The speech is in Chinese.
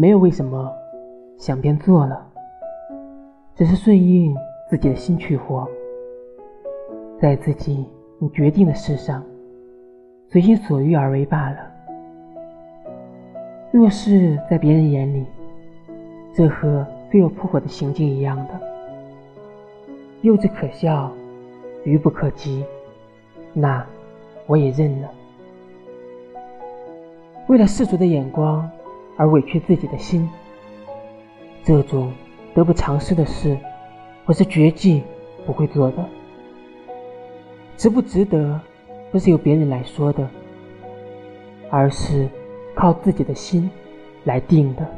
没有为什么，想便做了，只是顺应自己的心去活，在自己你决定的事上，随心所欲而为罢了。若是在别人眼里，这和飞蛾扑火的行径一样的，幼稚可笑，愚不可及，那我也认了。为了世俗的眼光。而委屈自己的心，这种得不偿失的事，我是绝技不会做的。值不值得，不是由别人来说的，而是靠自己的心来定的。